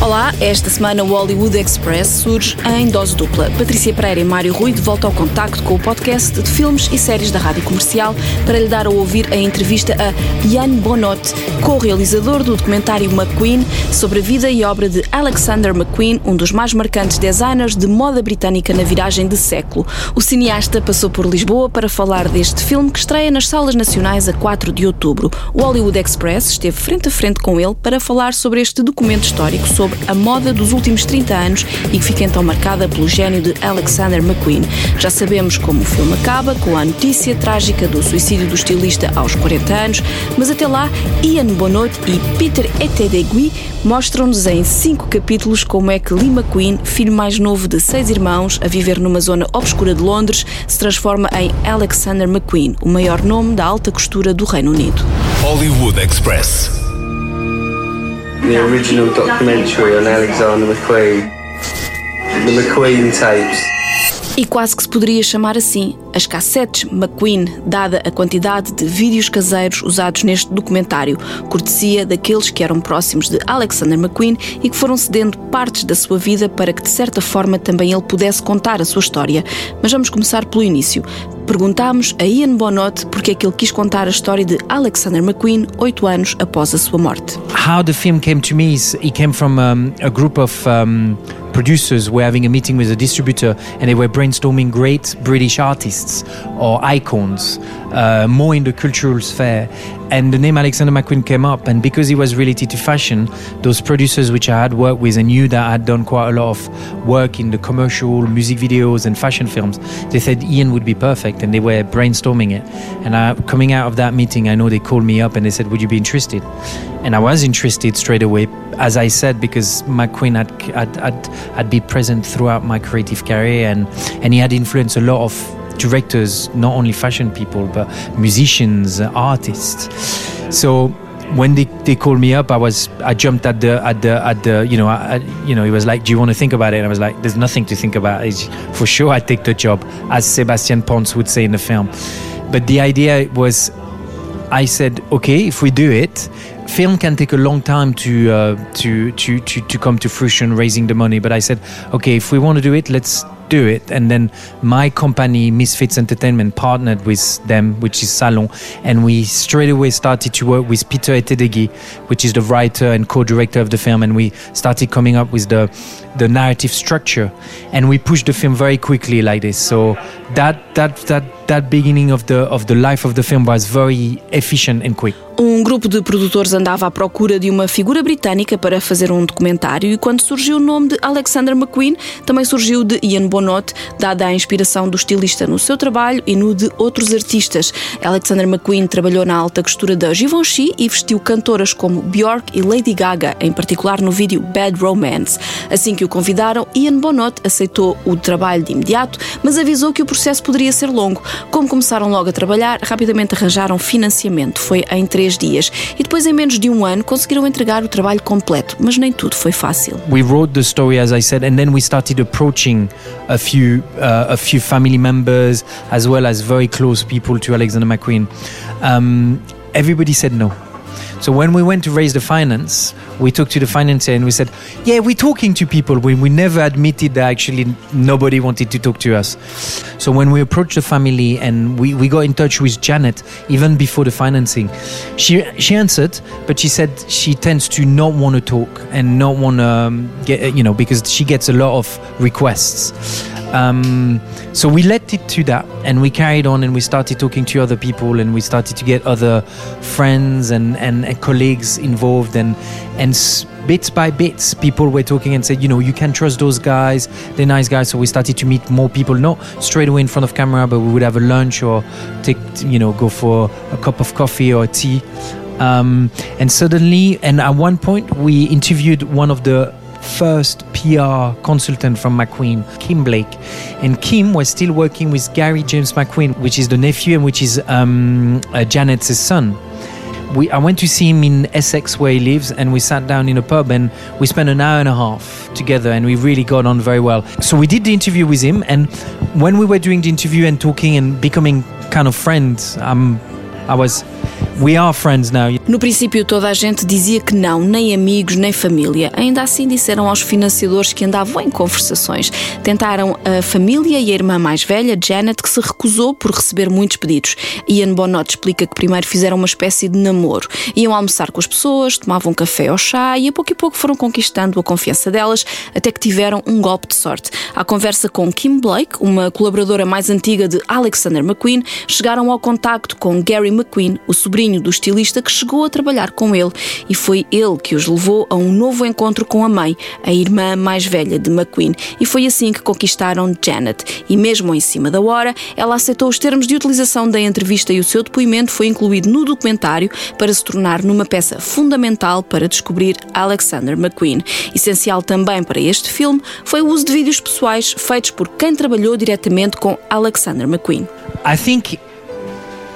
Olá, esta semana o Hollywood Express surge em dose dupla. Patrícia Pereira e Mário Rui de volta ao contacto com o podcast de filmes e séries da Rádio Comercial para lhe dar a ouvir a entrevista a Ian Bonot, co-realizador do documentário McQueen sobre a vida e obra de Alexander McQueen, um dos mais marcantes designers de moda britânica na viragem de século. O cineasta passou por Lisboa para falar deste filme que estreia nas salas nacionais a 4 de outubro. O Hollywood Express esteve frente a frente com ele para falar sobre este documento histórico sobre sobre a moda dos últimos 30 anos e que fica então marcada pelo gênio de Alexander McQueen. Já sabemos como o filme acaba, com a notícia trágica do suicídio do estilista aos 40 anos, mas até lá, Ian Bonot e Peter Etedegui mostram-nos em cinco capítulos como é que Lee McQueen, filho mais novo de seis irmãos, a viver numa zona obscura de Londres, se transforma em Alexander McQueen, o maior nome da alta costura do Reino Unido. Hollywood Express. The original documentary on Alexander McQueen, the McQueen tapes. E quase que se poderia chamar assim, as cassetes McQueen, dada a quantidade de vídeos caseiros usados neste documentário, cortesia daqueles que eram próximos de Alexander McQueen e que foram cedendo partes da sua vida para que de certa forma também ele pudesse contar a sua história. Mas vamos começar pelo início. Perguntámos a Ian Bonot porque é que ele quis contar a história de Alexander McQueen oito anos após a sua morte. How the film came to me is it came from um, a group of um, producers were having a meeting with a distributor and they were brainstorming great British artists or icons, uh, more in the cultural sphere. And the name Alexander McQueen came up, and because he was related to fashion, those producers which I had worked with and knew that I had done quite a lot of work in the commercial music videos and fashion films, they said Ian would be perfect, and they were brainstorming it. And I, coming out of that meeting, I know they called me up and they said, "Would you be interested?" And I was interested straight away, as I said, because McQueen had had, had, had been present throughout my creative career, and and he had influenced a lot of directors, not only fashion people, but musicians, artists. So when they, they called me up, I was I jumped at the at the at the you know you know he was like, do you want to think about it? And I was like, there's nothing to think about. It's, for sure, I take the job, as Sebastian Pons would say in the film. But the idea was, I said, okay, if we do it, film can take a long time to uh, to, to to to come to fruition, raising the money. But I said, okay, if we want to do it, let's do it. And then my company, Misfits Entertainment, partnered with them, which is Salon, and we straight away started to work with Peter Ettedgui, which is the writer and co-director of the film, and we started coming up with the the narrative structure, and we pushed the film very quickly like this. So that that that that beginning of the of the life of the film was very efficient and quick. Um grupo de produtores andava à procura de uma figura britânica para fazer um documentário e quando surgiu o nome de Alexander McQueen, também surgiu de Ian Bonot, dada a inspiração do estilista no seu trabalho e no de outros artistas. Alexander McQueen trabalhou na alta costura da Givenchy e vestiu cantoras como Björk e Lady Gaga, em particular no vídeo Bad Romance. Assim que o convidaram, Ian Bonot aceitou o trabalho de imediato, mas avisou que o processo poderia ser longo. Como começaram logo a trabalhar, rapidamente arranjaram financiamento. Foi em três três dias e depois em menos de um ano conseguiram entregar o trabalho completo, mas nem tudo foi fácil. We wrote the story as I said and then we started approaching a few uh, a few family members as well as very close people to Alexander McQueen. Um, everybody said no. So when we went to raise the finance, we talked to the financier and we said, "Yeah, we're talking to people." When we never admitted that actually nobody wanted to talk to us. So when we approached the family and we, we got in touch with Janet even before the financing, she she answered, but she said she tends to not want to talk and not want to um, get you know because she gets a lot of requests. Um, so we let it to that and we carried on and we started talking to other people and we started to get other friends and, and, and colleagues involved and and bits by bits people were talking and said you know you can trust those guys. They're nice guys. So we started to meet more people not straight away in front of camera but we would have a lunch or take you know go for a cup of coffee or tea. Um, and suddenly and at one point we interviewed one of the first PR consultant from McQueen, Kim Blake. And Kim was still working with Gary James McQueen, which is the nephew and which is um, uh, Janet's son. we, I went to see him in Essex where he lives, and we sat down in a pub and we spent an hour and a half together, and we really got on very well. So we did the interview with him, and when we were doing the interview and talking and becoming kind of friends, um, I was No princípio, toda a gente dizia que não, nem amigos, nem família. Ainda assim, disseram aos financiadores que andavam em conversações. Tentaram a família e a irmã mais velha, Janet, que se recusou por receber muitos pedidos. Ian Bonot explica que primeiro fizeram uma espécie de namoro. Iam almoçar com as pessoas, tomavam café ou chá e a pouco e pouco foram conquistando a confiança delas, até que tiveram um golpe de sorte. À conversa com Kim Blake, uma colaboradora mais antiga de Alexander McQueen, chegaram ao contacto com Gary McQueen, o sobrinho do estilista que chegou a trabalhar com ele, e foi ele que os levou a um novo encontro com a mãe, a irmã mais velha de McQueen, e foi assim que conquistaram Janet. E mesmo em cima da hora, ela aceitou os termos de utilização da entrevista e o seu depoimento foi incluído no documentário para se tornar numa peça fundamental para descobrir Alexander McQueen. Essencial também para este filme foi o uso de vídeos pessoais feitos por quem trabalhou diretamente com Alexander McQueen. I think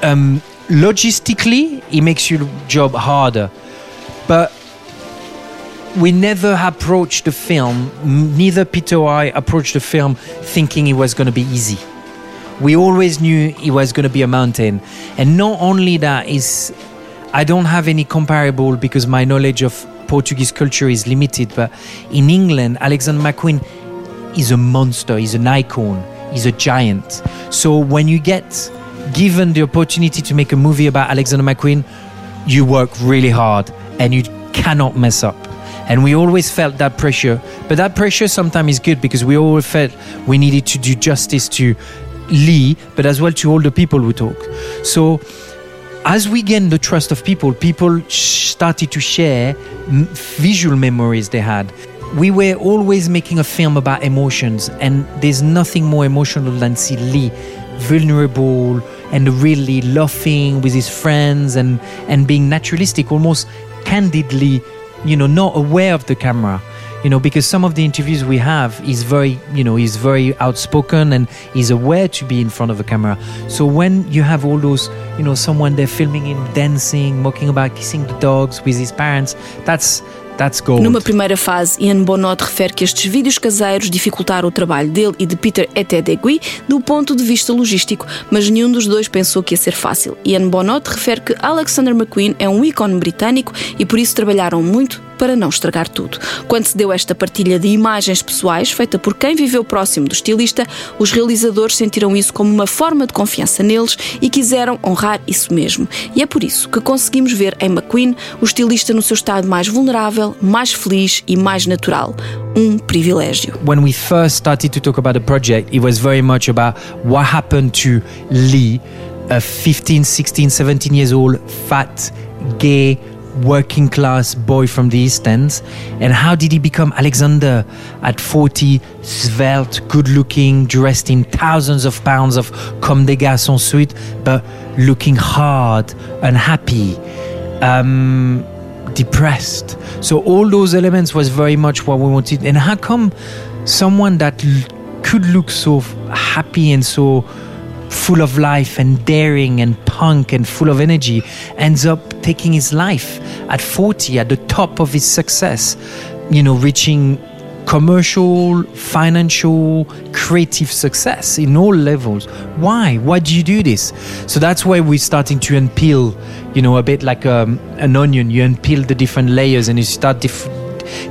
um, logistically it makes your job harder. But we never approached the film neither peter or i approached the film thinking it was going to be easy. We always knew it was going to be a mountain. And not only that is i don't have any comparable because my knowledge of portuguese culture is limited but in england alexander mcqueen is a monster he's an icon he's a giant. So when you get given the opportunity to make a movie about Alexander McQueen, you work really hard and you cannot mess up. And we always felt that pressure. But that pressure sometimes is good because we always felt we needed to do justice to Lee, but as well to all the people who talk. So as we gain the trust of people, people started to share visual memories they had. We were always making a film about emotions, and there's nothing more emotional than see Lee vulnerable and really laughing with his friends and and being naturalistic almost candidly you know not aware of the camera. You know because some of the interviews we have he's very you know he's very outspoken and he's aware to be in front of a camera. So when you have all those you know someone they're filming him dancing mocking about kissing the dogs with his parents that's Numa primeira fase, Ian Bonot refere que estes vídeos caseiros dificultaram o trabalho dele e de Peter Etedegui do ponto de vista logístico, mas nenhum dos dois pensou que ia ser fácil. Ian Bonot refere que Alexander McQueen é um ícone britânico e por isso trabalharam muito para não estragar tudo. Quando se deu esta partilha de imagens pessoais, feita por quem viveu próximo do estilista, os realizadores sentiram isso como uma forma de confiança neles e quiseram honrar isso mesmo. E é por isso que conseguimos ver em McQueen o estilista no seu estado mais vulnerável, mais feliz e mais natural. Um privilégio. When we first started to talk about the project, it was very much about what happened to Lee, a 15, 16, 17 years old, fat, gay, working class boy from the East End. And how did he become Alexander at 40, svelte, good looking, dressed in thousands of pounds of Comme des Garçons suite, but looking hard, unhappy, um, depressed. So all those elements was very much what we wanted. And how come someone that could look so happy and so full of life and daring and punk and full of energy, ends up taking his life at 40 at the top of his success, you know, reaching commercial, financial, creative success in all levels. Why? Why do you do this? So that's why we're starting to unpeel, you know, a bit like um, an onion. You unpeel the different layers and you start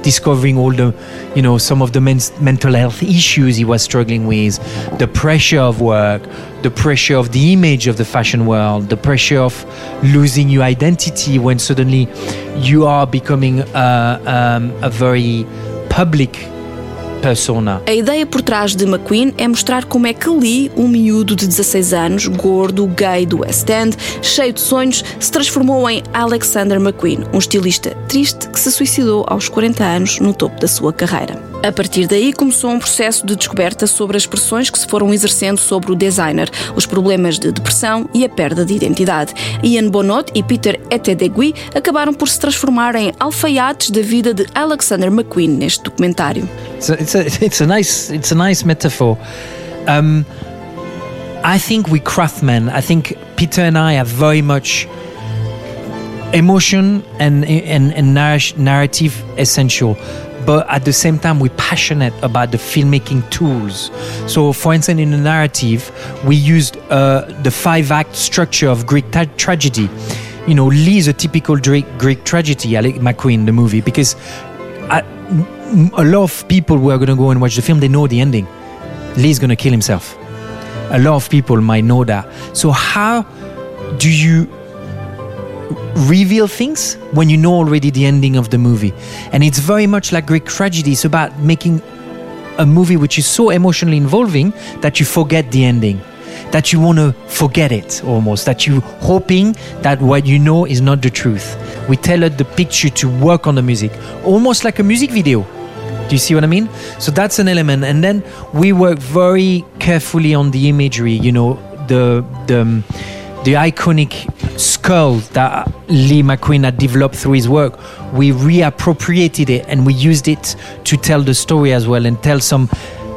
discovering all the, you know, some of the mental health issues he was struggling with, the pressure of work, the pressure of the image of the fashion world, the pressure of losing your identity when suddenly you are becoming um, a very public persona. A ideia por trás de McQueen é mostrar como é que Lee, um miúdo de 16 anos, gordo, gay do West End, cheio de sonhos, se transformou em Alexander McQueen, um estilista triste que se suicidou aos 40 anos no topo da sua carreira. A partir daí começou um processo de descoberta sobre as pressões que se foram exercendo sobre o designer, os problemas de depressão e a perda de identidade. Ian Bonot e Peter Etedegui acabaram por se transformar em alfaiates da vida de Alexander McQueen neste documentário. It's a, nice, it's a nice metaphor. Um, I think we craftsmen, I think Peter and I are very much emotion and and, and narr- narrative essential but at the same time we're passionate about the filmmaking tools. So for instance in the narrative we used uh, the five act structure of greek tra- tragedy. You know lee is a typical greek, greek tragedy alec mcqueen the movie because I, m- a lot of people who are going to go and watch the film they know the ending. Lee's going to kill himself. A lot of people might know that. So how do you reveal things when you know already the ending of the movie. And it's very much like Greek tragedy. It's about making a movie which is so emotionally involving that you forget the ending. That you want to forget it almost, that you hoping that what you know is not the truth. We tailored the picture to work on the music, almost like a music video. Do you see what I mean? So that's an element, and then we work very carefully on the imagery. You know, the the um, the iconic skull that Lee McQueen had developed through his work, we reappropriated it and we used it to tell the story as well and tell some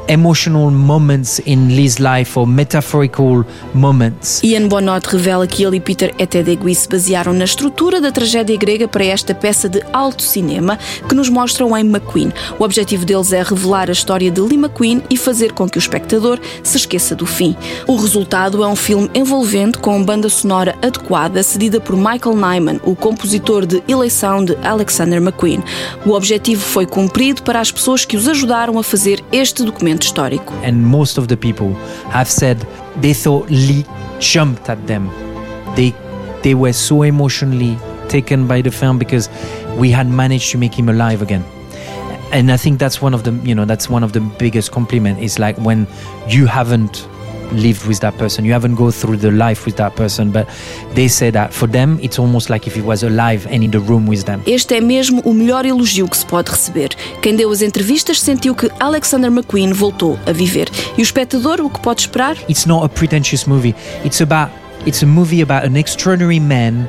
emotional moments in Lee's life or metaphorical moments. Ian Bonnot revela que ele e Peter Etedegui se basearam na estrutura da tragédia grega para esta peça de alto cinema que nos mostram em McQueen. O objetivo deles é revelar a história de Lee McQueen e fazer com que o espectador se esqueça do fim. O resultado é um filme envolvente com banda sonora adequada, cedida por Michael Nyman, o compositor de eleição de Alexander McQueen. O objetivo foi cumprido para as pessoas que os ajudaram a fazer este documento histórico. And most of the people have said they thought Lee jumped at them. They they were so emotionally taken by the film because we had managed to make him alive again. And I think that's one of the you know that's one of the biggest compliment is like when you haven't lived with that person you haven't go through the life with that person but they say that for them it's almost like if he was alive and in the room with them Este é mesmo o melhor elogio que se pode receber. Quem deu as entrevistas sentiu que Alexander McQueen voltou a viver. E o espectador, o que pode esperar? it's not a pretentious movie. It's about it's a movie about an extraordinary man,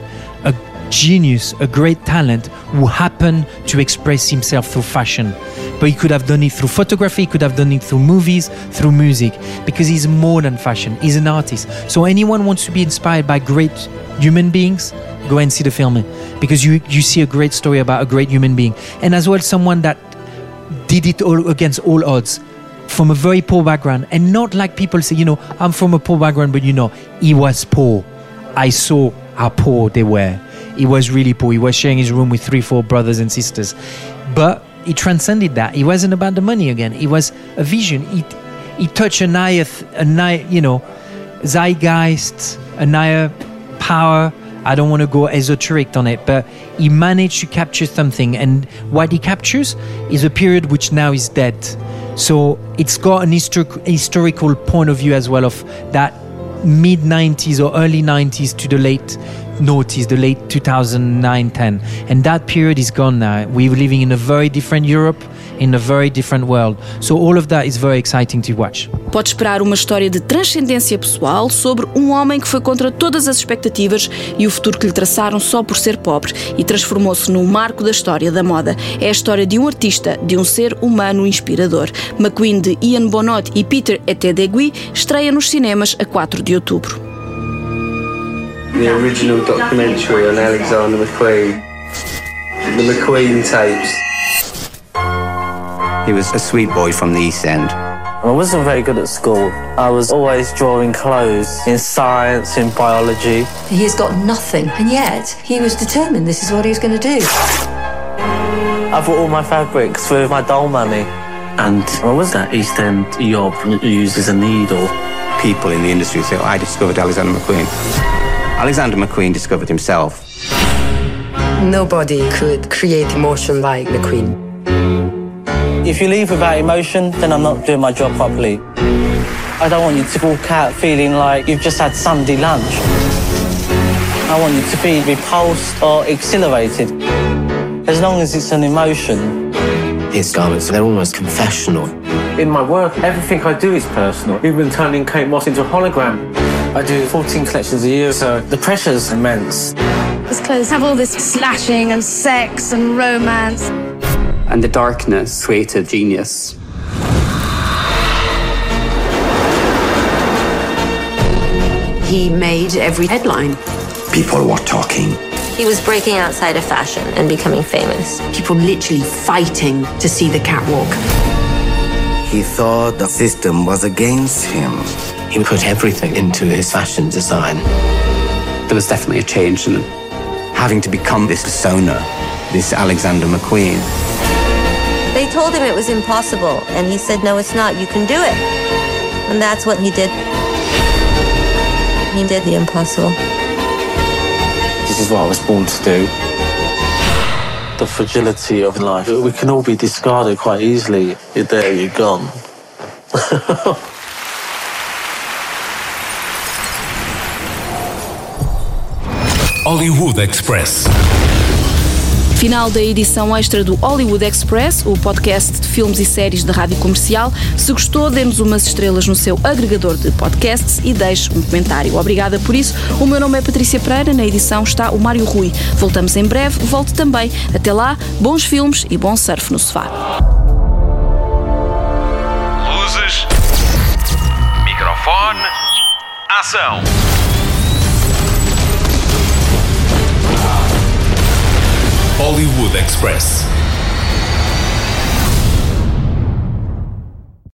genius, a great talent who happened to express himself through fashion. But he could have done it through photography, he could have done it through movies, through music, because he's more than fashion. He's an artist. So anyone wants to be inspired by great human beings, go and see the film because you you see a great story about a great human being, and as well someone that did it all against all odds from a very poor background and not like people say you know i'm from a poor background but you know he was poor i saw how poor they were he was really poor. He was sharing his room with three four brothers and sisters. But he transcended that. He wasn't about the money again. It was a vision. He, he touched an higher a higher, you know zeitgeist a higher power. I don't want to go esoteric on it, but he managed to capture something, and what he captures is a period which now is dead. So it's got an histor- historical point of view as well of that mid 90s or early 90s to the late noughties, the late 2009 10. And that period is gone now. We're living in a very different Europe, in a very different world. So all of that is very exciting to watch. Pode esperar uma história de transcendência pessoal sobre um homem que foi contra todas as expectativas e o futuro que lhe traçaram só por ser pobre e transformou-se num marco da história da moda. É a história de um artista, de um ser humano inspirador. McQueen de Ian Bonnot e Peter Etedegui estreia nos cinemas a 4 de outubro. The original documentary on Alexander McQueen. The McQueen tapes. He was a sweet boy from the East End. I wasn't very good at school. I was always drawing clothes in science, in biology. He's got nothing, and yet he was determined this is what he was going to do. I bought all my fabrics with my doll money. And what was that East End yob that uses a needle? People in the industry say, oh, I discovered Alexander McQueen. Alexander McQueen discovered himself. Nobody could create emotion like McQueen. If you leave without emotion, then I'm not doing my job properly. I don't want you to walk out feeling like you've just had Sunday lunch. I want you to be repulsed or exhilarated. As long as it's an emotion. His garments, they're almost confessional. In my work, everything I do is personal. Even turning Kate Moss into a hologram. I do 14 collections a year, so the pressure's immense. His clothes have all this slashing and sex and romance. And the darkness created genius. He made every headline. People were talking. He was breaking outside of fashion and becoming famous. People literally fighting to see the catwalk. He thought the system was against him. He put everything into his fashion design. There was definitely a change in. Having to become this persona, this Alexander McQueen. They told him it was impossible, and he said, No, it's not. You can do it. And that's what he did. He did the impossible. This is what I was born to do. The fragility of life. We can all be discarded quite easily. You're there, you're gone. Hollywood Express. Final da edição extra do Hollywood Express, o podcast de filmes e séries da rádio comercial. Se gostou, dê-nos umas estrelas no seu agregador de podcasts e deixe um comentário. Obrigada por isso. O meu nome é Patrícia Pereira, na edição está o Mário Rui. Voltamos em breve, volte também. Até lá, bons filmes e bom surf no sofá. Luzes. Microfone. Ação. Hollywood Express.